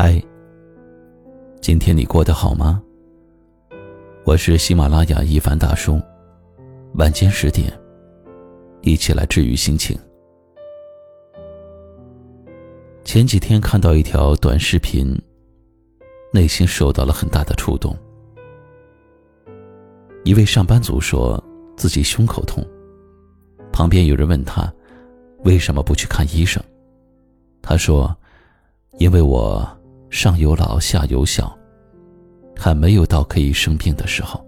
嗨，今天你过得好吗？我是喜马拉雅一凡大叔，晚间十点，一起来治愈心情。前几天看到一条短视频，内心受到了很大的触动。一位上班族说自己胸口痛，旁边有人问他为什么不去看医生，他说：“因为我上有老下有小。”还没有到可以生病的时候。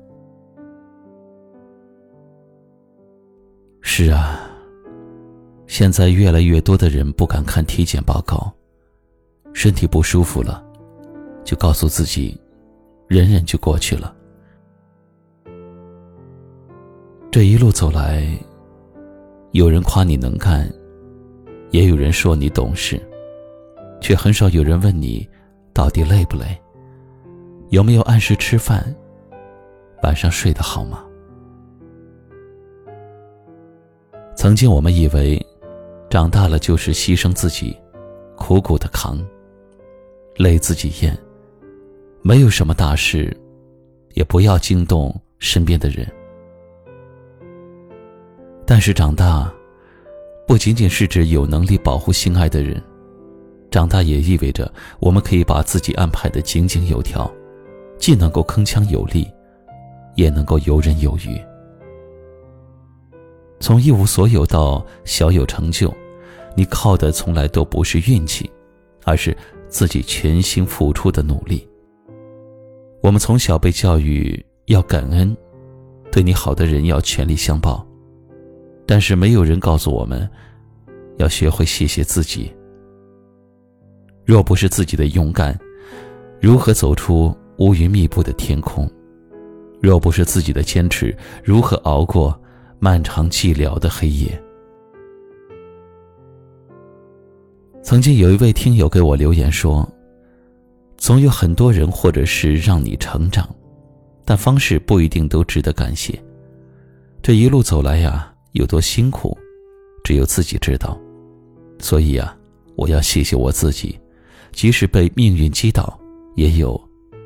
是啊，现在越来越多的人不敢看体检报告，身体不舒服了，就告诉自己，忍忍就过去了。这一路走来，有人夸你能干，也有人说你懂事，却很少有人问你，到底累不累。有没有按时吃饭？晚上睡得好吗？曾经我们以为，长大了就是牺牲自己，苦苦的扛，累自己咽，没有什么大事，也不要惊动身边的人。但是长大，不仅仅是指有能力保护心爱的人，长大也意味着我们可以把自己安排的井井有条。既能够铿锵有力，也能够游刃有余。从一无所有到小有成就，你靠的从来都不是运气，而是自己全心付出的努力。我们从小被教育要感恩，对你好的人要全力相报，但是没有人告诉我们，要学会谢谢自己。若不是自己的勇敢，如何走出？乌云密布的天空，若不是自己的坚持，如何熬过漫长寂寥的黑夜？曾经有一位听友给我留言说：“总有很多人或者是让你成长，但方式不一定都值得感谢。这一路走来呀，有多辛苦，只有自己知道。所以呀，我要谢谢我自己，即使被命运击倒，也有。”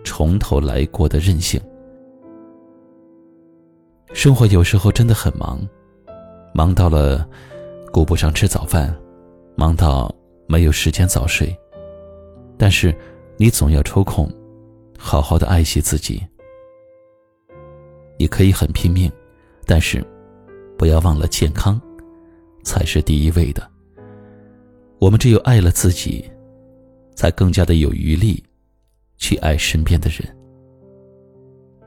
从头来过的韧性。生活有时候真的很忙，忙到了顾不上吃早饭，忙到没有时间早睡。但是你总要抽空，好好的爱惜自己。你可以很拼命，但是不要忘了健康，才是第一位的。我们只有爱了自己，才更加的有余力。去爱身边的人，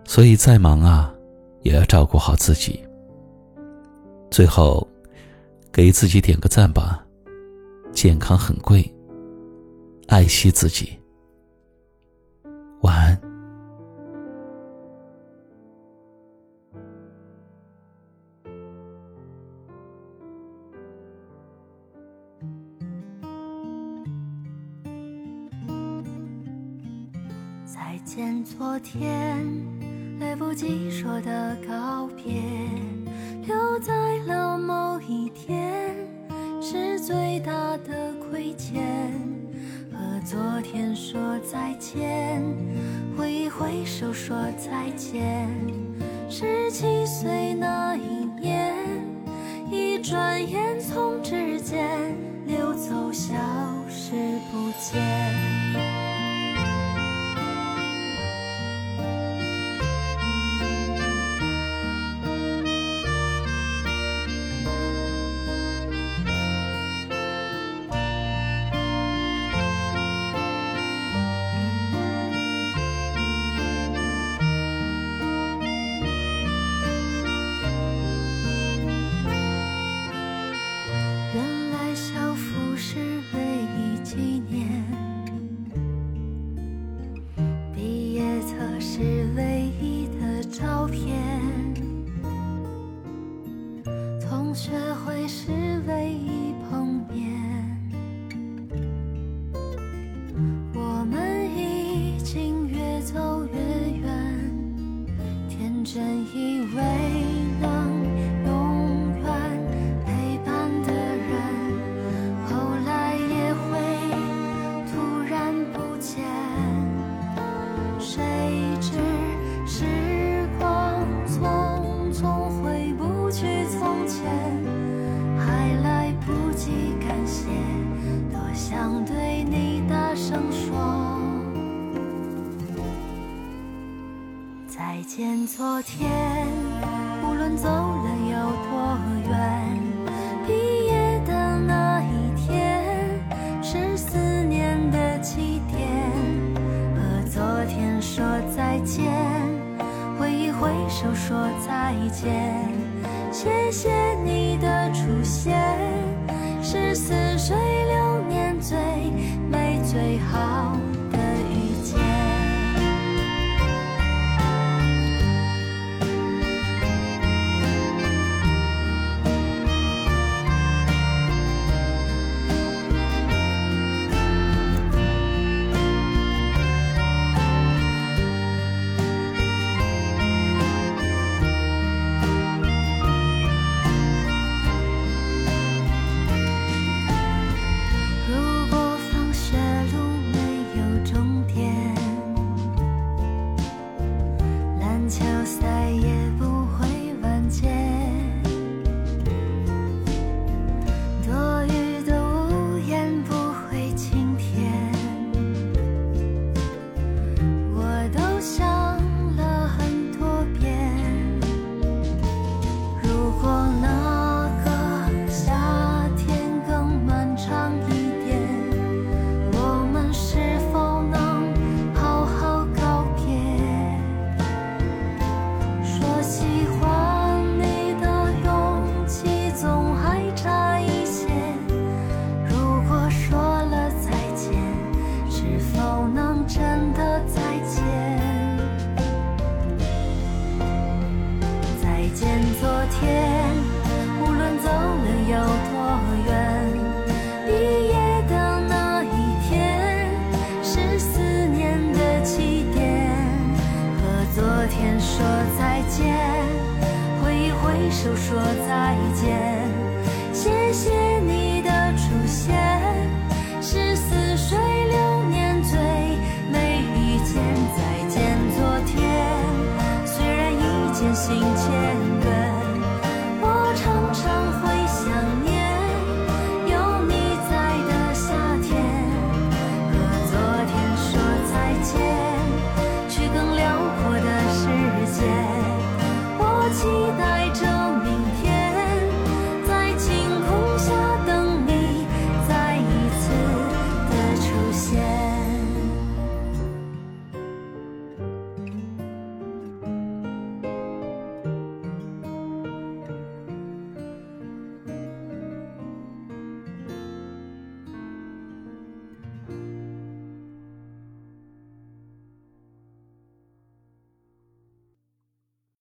所以再忙啊，也要照顾好自己。最后，给自己点个赞吧，健康很贵，爱惜自己。晚安。再见，昨天来不及说的告别，留在了某一天，是最大的亏欠。和昨天说再见，挥一挥手说再见。十七岁那一年，一转眼从指尖溜走，消失不见。却会是唯一碰面我们已经越走越远天真以见昨天无论走了有多远。间挥一挥手说再见。谢谢你的出现是似水流年最美遇见再见昨天。虽然已渐行渐远